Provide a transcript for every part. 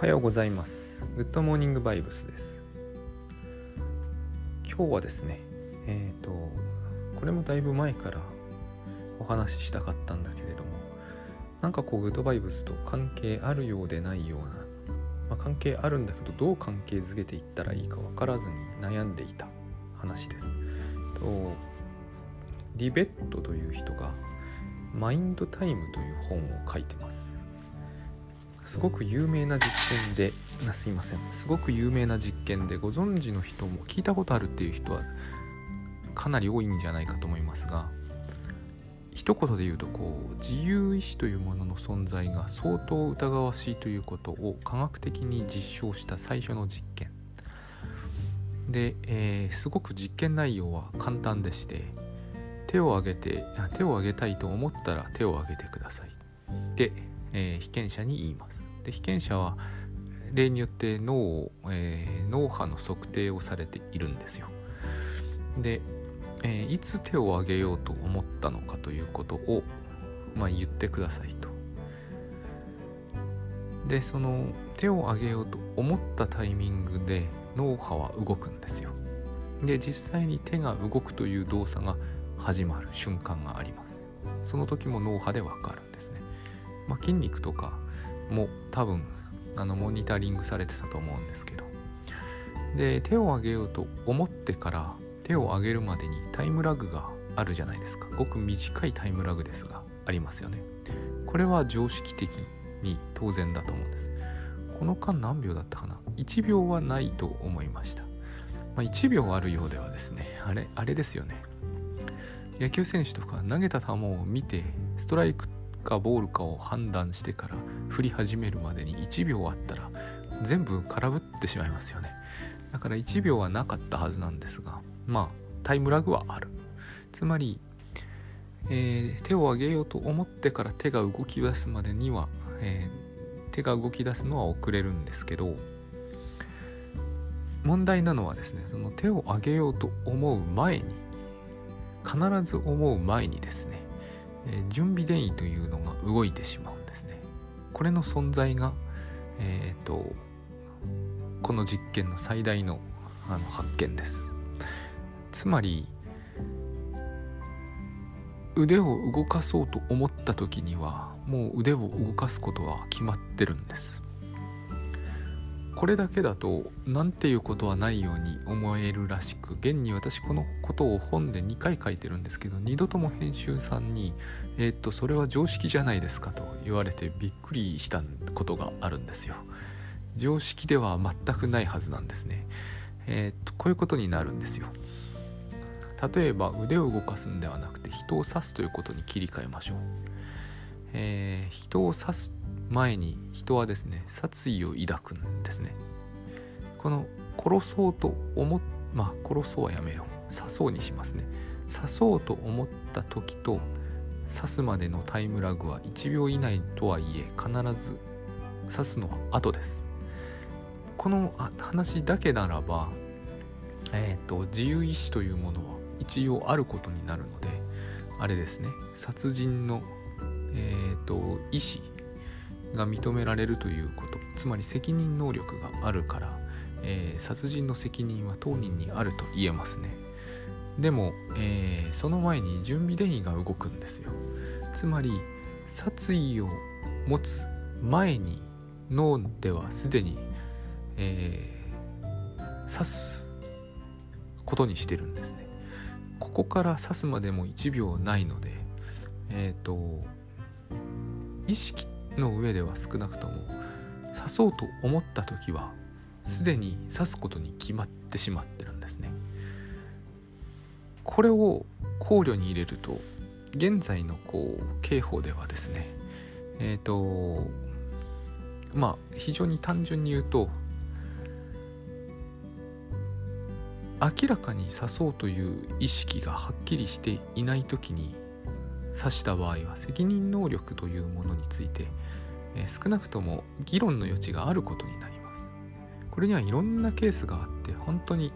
はようございます。グッドモーニングバイブスです。今日はですねえっ、ー、とこれもだいぶ前からお話ししたかったんだけれどもなんかこうグッドバイブスと関係あるようでないような、まあ、関係あるんだけどどう関係づけていったらいいか分からずに悩んでいた話です。とリベットという人がマインドタイムという本を書いてます。すごく有名な実験ですいません。すごく有名な実験でご存知の人も聞いたことあるっていう人はかなり多いんじゃないかと思いますが一言で言うとこう自由意志というものの存在が相当疑わしいということを科学的に実証した最初の実験。で、えー、すごく実験内容は簡単でして手を挙げて手を挙げたいと思ったら手を挙げてくださいで、えー、被験者に言います。で被験者は例によって脳を、えー、脳波の測定をされているんですよ。で、えー、いつ手を挙げようと思ったのかということを、まあ、言ってくださいと。でその手を挙げようと思ったタイミングで脳波は動くんですよ。で実際に手が動くという動作が始まる瞬間があります。その時も脳波でわかるんですね、まあ、筋肉とかも多分あのモニタリングされてたと思うんですけど。で手を挙げようと思ってから手を挙げるまでにタイムラグがあるじゃないですか。ごく短いタイムラグですがありますよね。これは常識的に当然だと思うんです。この間何秒だったかな？1秒はないと思いました、まあ、1秒あるようではですねあれあれですよね。野球選手とか投げた球を見てストライクかボールかを判断してから振り始めるまでに1秒あったら全部空振ってしまいますよね。だから1秒はなかったはずなんですがまあタイムラグはある。つまり、えー、手を挙げようと思ってから手が動き出すまでには、えー、手が動き出すのは遅れるんですけど問題なのはですねその手を挙げようと思う前に必ず思う前にですね、えー、準備電位というのが動いてしまう。これの存在がえっ、とこの実験の最大のあの発見です。つまり腕を動かそうと思った時にはもう腕を動かすことは決まってるんです。これだけだと何ていうことはないように思えるらしく現に私このことを本で2回書いてるんですけど2度とも編集さんに「えー、っとそれは常識じゃないですか」と言われてびっくりしたことがあるんですよ。常識では全くないはずなんですね。えー、っとこういうことになるんですよ。例えば腕を動かすんではなくて人を刺すということに切り替えましょう。えー、人を刺す前に人はですね殺意を抱くんですね。この殺そうと思っまあ殺そうはやめよう。刺そうにしますね。刺そうと思った時と刺すまでのタイムラグは1秒以内とはいえ必ず刺すのは後です。この話だけならばえっ、ー、と自由意志というものは一応あることになるのであれですね。殺人のえっ、ー、と意思が認められるということ。つまり責任能力があるから、えー、殺人の責任は当人にあると言えますね。でも、えー、その前に準備電位が動くんですよ。つまり殺意を持つ前に脳ではすでに、えー、刺すことにしてるんですね。ここから刺すまでも1秒ないのでえっ、ー、と意識の上では少なくとも刺そうと思った時はすでに刺すことに決まってしまってるんですね。これを考慮に入れると現在のこう刑法ではですねえっ、ー、とまあ非常に単純に言うと明らかに刺そうという意識がはっきりしていない時に刺した場合は責任能力というものについて、え、少なくとも議論の余地があることになります。これにはいろんなケースがあって本当に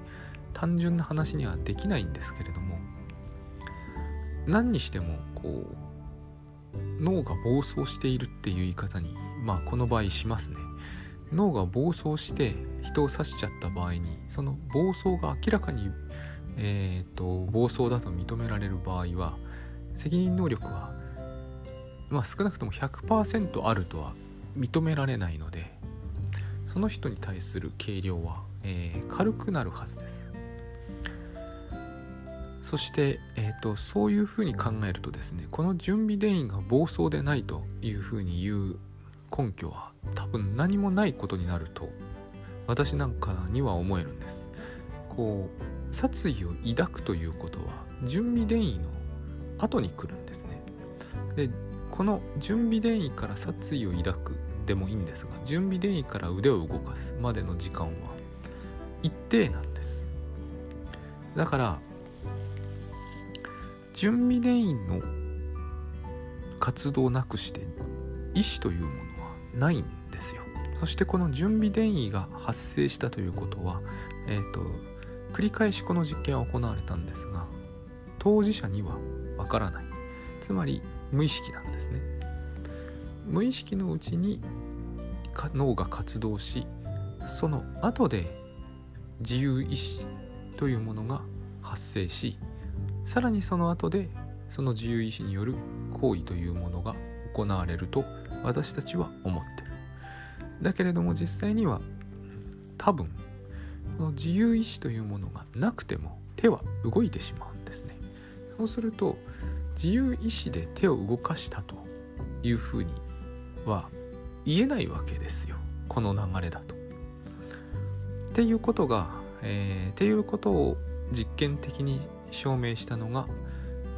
単純な話にはできないんですけれども何にしてもこう脳が暴走しているっていう言い方にまあこの場合しますね。脳が暴走して人を刺しちゃった場合にその暴走が明らかに、えーと、暴走だと認められる場合は責任能力は、まあ、少なくとも100%あるとは認められないのでその人に対する軽量は、えー、軽くなるはずです。そして、えーと、そういうふうに考えるとですねこの準備電位が暴走でないというふうに言う根拠は多分何もないことになると私なんかには思えるんです。こう殺意を抱くということは準備電位の後に来るんですね。でこの準備電位から殺意を抱くでもいいんですが準備電位から腕を動かすまでの時間は一定なんです。だから準備電位の活動なくして意思というものはないんですよ。そしてこの準備電位が発生したということはえっ、ー、と繰り返しこの実験は行われたんですが当事者にはわからない。つまり無意識なんですね。無意識のうちに脳が活動しその後で自由意志というものが発生しさらにその後でその自由意志による行為というものが行われると私たちは思ってる。だけれども実際には多分この自由意志というものがなくても手は動いてしまうんですね。そうすると自由意志で手を動かしたというふうには言えないわけですよこの流れだと。っていうことが、えー、っていうことを実験的に証明したのが、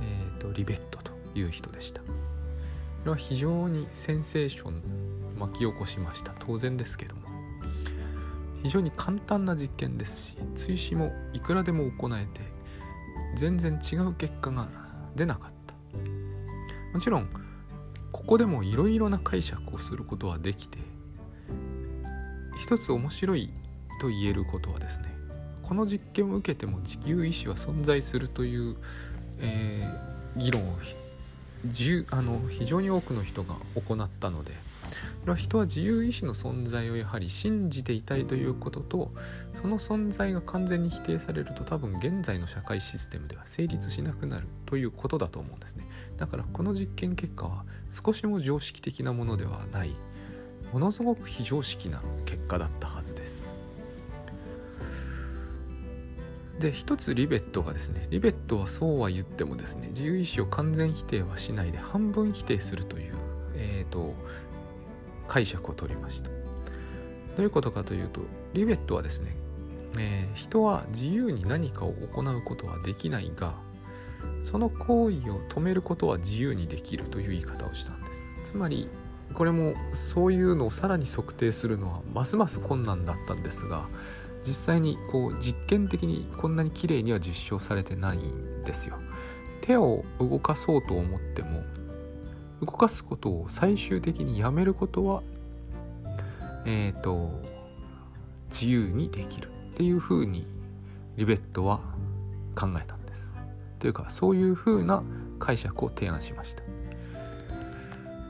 えーと、リベットという人でした。これは非常にセンセーション巻き起こしました当然ですけども非常に簡単な実験ですし追試もいくらでも行えて全然違う結果が出なかったもちろんここでもいろいろな解釈をすることはできて一つ面白いと言えることはですねこの実験を受けても地球意志は存在するという、えー、議論をあの非常に多くの人が行ったので人は自由意志の存在をやはり信じていたいということとその存在が完全に否定されると多分現在の社会システムでは成立しなくなるということだと思うんですね。だからこの実験結果は少しも常識的なものではない。ものすごく非常識な結果だったはずです。で一つリベットがですねリベットはそうは言ってもですね自由意志を完全否定はしないで半分否定するというえっ、ー、と解釈を取りました。どういうことかというとリベットはですね、えー、人は自由に何かを行うことはできないがその行為を止めることは自由にできるという言い方をしたんです。つまりこれもそういうのをさらに測定するのはますます困難だったんですが実際にこう実験的にこんなに綺麗には実証されてないんですよ。手を動かそうと思っても動かすことを最終的にやめることはえっ、ー、と自由にできるっていうふうにリベットは考えたんです。というかそういうふうな解釈を提案しました。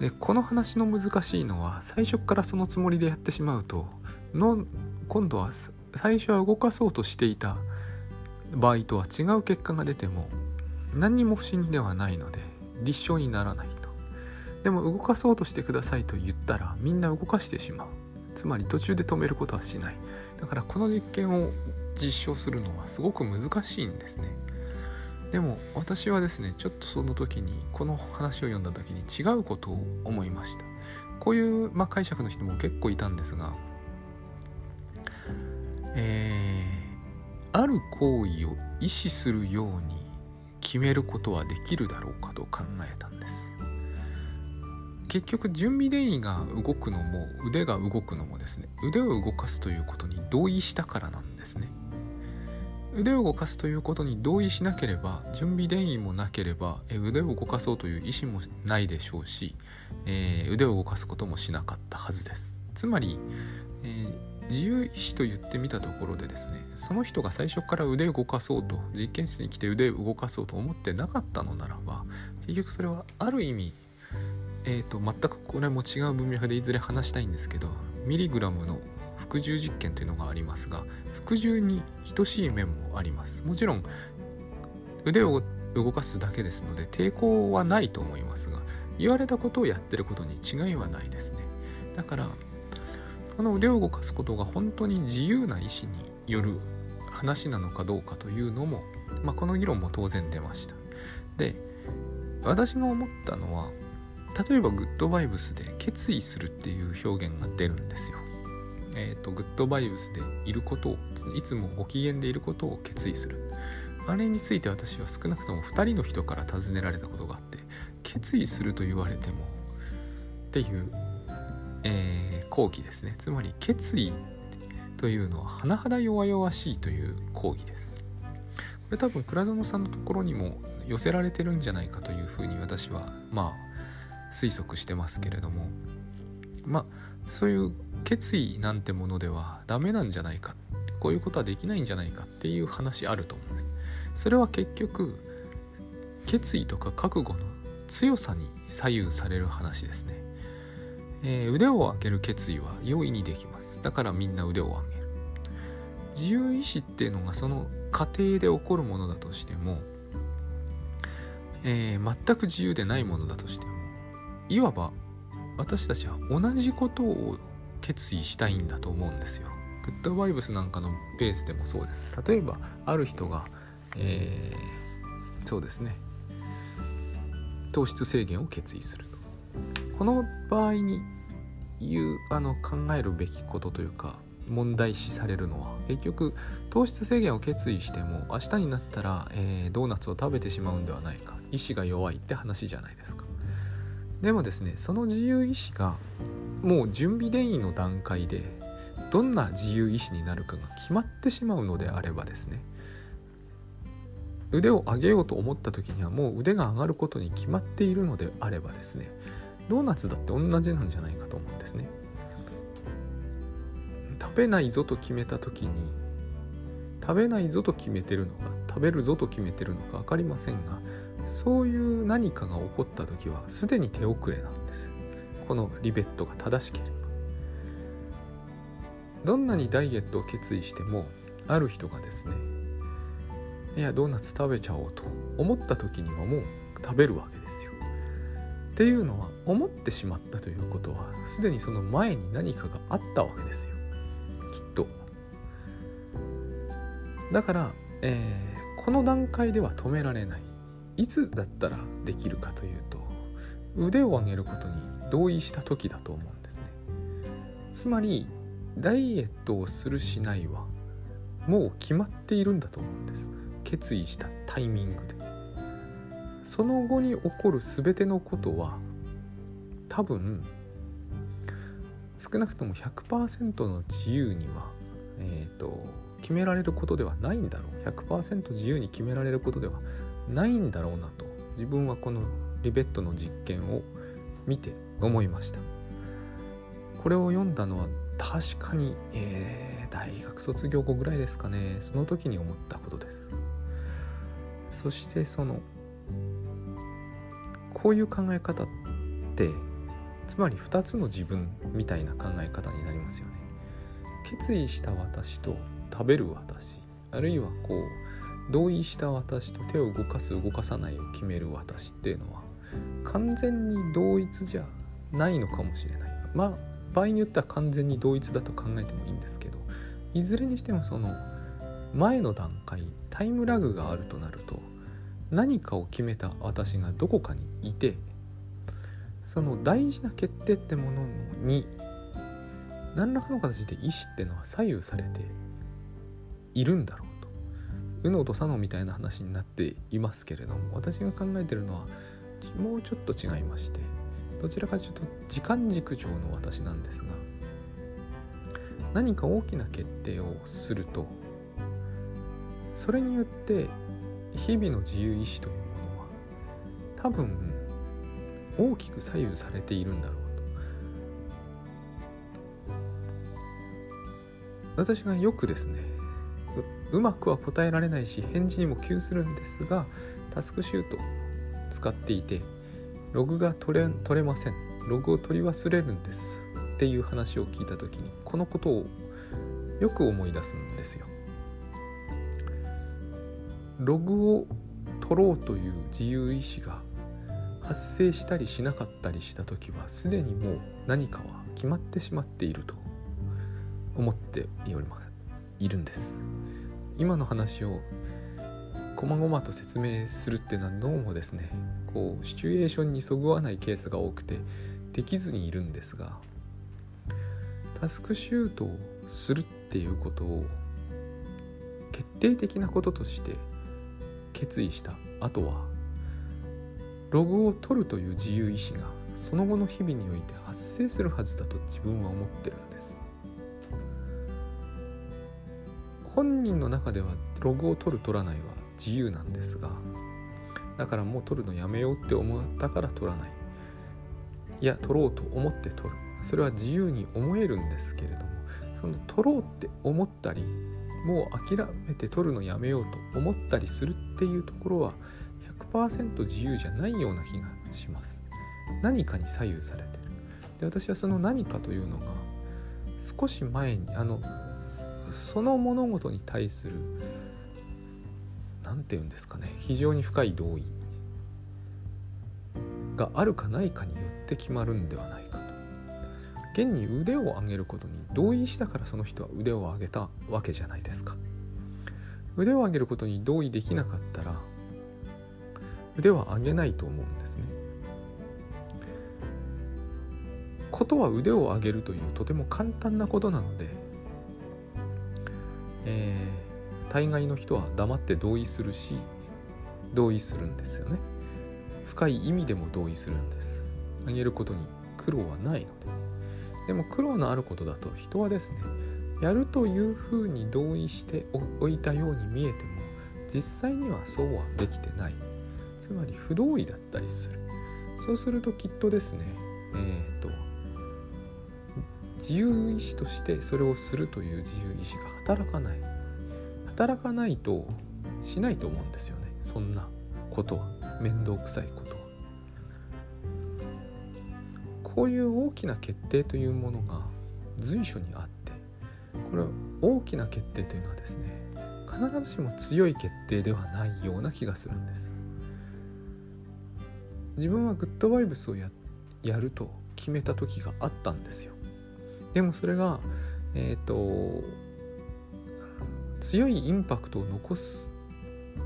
でこの話の難しいのは最初からそのつもりでやってしまうとの今度は最初は動かそうとしていた場合とは違う結果が出ても何にも不思議ではないので立証にならない。でも動かそうとしてくださいと言ったらみんな動かしてしまう。つまり途中で止めることはしない。だからこの実験を実証するのはすごく難しいんですね。でも私はですねちょっとその時にこの話を読んだ時に違うことを思いました。こういう、まあ、解釈の人も結構いたんですがえー、ある行為を意思するように決めることはできるだろうかと考えたんです。結局準備電位が動くのも腕が動くのもですね腕を動かすということに同意したからなんですね。腕を動かすということに同意しなければ準備電位もなければ腕を動かそうという意思もないでしょうし、えー、腕を動かすこともしなかったはずです。つまり、えー、自由意志と言ってみたところでですねその人が最初から腕を動かそうと実験室に来て腕を動かそうと思ってなかったのならば結局それはある意味えーと、全くこれも違う文脈でいずれ話したいんですけどミリグラムの服従実験というのがありますが服従に等しい面もあります。もちろん腕を動かすだけですので抵抗はないと思いますが言われたことをやってることに違いはないですね。だからこの腕を動かすことが本当に自由な意思による話なのかどうかというのも、まあ、この議論も当然出ました。で私が思ったのは例えばグッドバイブスで決意するっていう表現が出るんですよ。えっ、ー、とグッドバイブスでいることをいつもご機嫌でいることを決意する。あれについて私は少なくとも2人の人から尋ねられたことがあって決意すると言われてもっていう、えー、講義ですね。つまり決意というのは甚だ弱々しいという講義です。これ多分倉園さんのところにも寄せられてるんじゃないかというふうに私はまあ推測してますけれどもまあそういう決意なんてものではダメなんじゃないかこういうことはできないんじゃないかっていう話あると思うんです。それは結局決意とか覚悟の強さに左右される話ですね、えー、腕を上げる決意は容易にできます。だからみんな腕を上げる。自由意志っていうのがその過程で起こるものだとしても、えー、全く自由でないものだとしてもいわば私たちは同じことを決意したいんだと思うんですよ。グッドバイブスなんかのベースでもそうです。例えばある人がえー、そうですね。糖質制限を決意すると。この場合に言うあの考えるべきことというか問題視されるのは結局糖質制限を決意しても明日になったら、えー、ドーナツを食べてしまうんではないか。意志が弱いって話じゃないですか。でもですねその自由意志がもう準備電位の段階でどんな自由意志になるかが決まってしまうのであればですね腕を上げようと思った時にはもう腕が上がることに決まっているのであればですねドーナツだって同じなんじゃないかと思うんですね。食べないぞと決めた時に食べないぞと決めてるのか食べるぞと決めてるのか分かりませんがそういう何かが起こった時はすでに手遅れなんですこのリベットが正しければどんなにダイエットを決意してもある人がですねいやドーナツ食べちゃおうと思った時にはもう食べるわけですよ。っていうのは思ってしまったということはすでにその前に何かがあったわけですよきっと。だから、えー、この段階では止められないいつだったらできるかというと腕を上げることに同意した時だと思うんですね。つまりダイエットをするしないはもう決まっているんだと思うんです。決意したタイミングでその後に起こる全てのことは多分少なくとも100%の自由には、えーと、決められることではないんだろう100%自由に決められることではないんだろうなと。自分はこのリベットの実験を見て思いました。これを読んだのは確かに、えー、大学卒業後ぐらいですかね。その時に思ったことです。そしてそのこういう考え方ってつまり2つの自分みたいな考え方になりますよね。決意した私と食べる私あるいはこう同意した私と手を動かす動かさないを決める私っていうのは完全に同一じゃないのかもしれない。まあ場合によっては完全に同一だと考えてもいいんですけどいずれにしてもその前の段階タイムラグがあるとなると何かを決めた私がどこかにいてその大事な決定ってものに何らかの形で意思ってのは左右されているんだろう右脳と左脳みたいな話になっていますけれども私が考えてるのはもうちょっと違いましてどちらかというと時間軸上の私なんですが何か大きな決定をするとそれによって日々の自由意志というものは多分大きく左右されているんだろうと。私がよくですねうまくは答えられないし返事にも窮するんですがタスクシュート使っていてログが取れ取れません。ログを取り忘れるんです。っていう話を聞いた時にこのことをよく思い出すんですよ。ログを取ろうという自由意志が発生したりしなかったりした時はすでにもう何かは決まってしまっていると思っております。いるんです。今の話を細々と説明するっていうのはどうもですねこうシチュエーションにそぐわないケースが多くてできずにいるんですがタスクシュートをするっていうことを決定的なこととして決意した。後はログを取るという自由意志がその後の日々において発生するはずだと自分は思ってる。本人の中ではログを取る取らないは自由なんですがだからもう取るのやめようって思ったから取らない。いや取ろうと思って取る。それは自由に思えるんですけれどもその取ろうって思ったりもう諦めて取るのやめようと思ったりするっていうところは100%自由じゃないような気がします。何かに左右されてる。で私はその何かというのが少し前にあのその物事に対する何て言うんですかね非常に深い同意があるかないかによって決まるんではないかと現に腕を上げることに同意したからその人は腕を上げたわけじゃないですか腕を上げることに同意できなかったら腕は上げないと思うんですね。ことは腕を上げるというとても簡単なことなので、えー、大概の人は黙って同意するし同意するんですよね。深い意味でも同意するんです。上げることに苦労はないので。でも苦労のあることだと人はですねやるというふうに同意しておいたように見えても実際にはそうはできてないつまり不同意だったりするそうするときっとですねえっ、ー、と自由意志としてそれをするという自由意志が働かない。働かないとしないと思うんですよね。そんなことは。面倒くさいことは。こういう大きな決定というものが随所にあってこれは大きな決定というのはですね必ずしも強い決定ではないような気がするんです。自分はグッドバイブスをややると決めた時があったんですよ。でもそれがえっ、ー、と強いインパクトを残す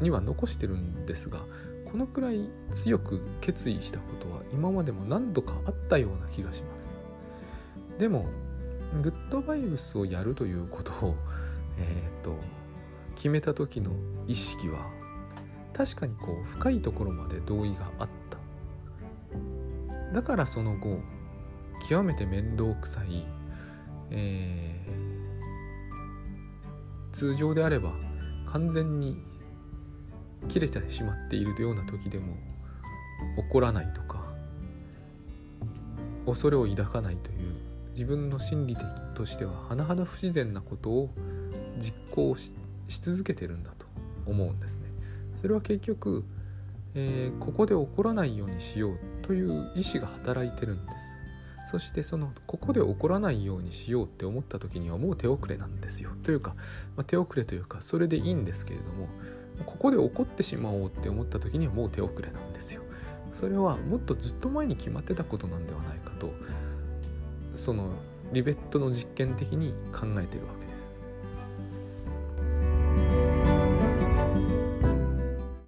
には残してるんですがこのくらい強く決意したことは今までも何度かあったような気がします。でもグッドバイブスをやるということをえっ、ー、と決めた時の意識は確かにこう深いところまで同意があった。だからその後極めて面倒くさい、えー、通常であれば完全に切れてしまっているような時でも怒らないとか恐れを抱かないという自分の心理的としては甚だ不自然なことを実行し続けてるんだと思うんですね。それは結局えー、ここで起こらないようにしようという意志が働いてるんですそしてそのここで起こらないようにしようって思った時にはもう手遅れなんですよ。というか、まあ、手遅れというかそれでいいんですけれどもここで起こってしまおうって思った時にはもう手遅れなんですよ。それはもっとずっと前に決まってたことなんではないかとそのリベットの実験的に考えてるわけ。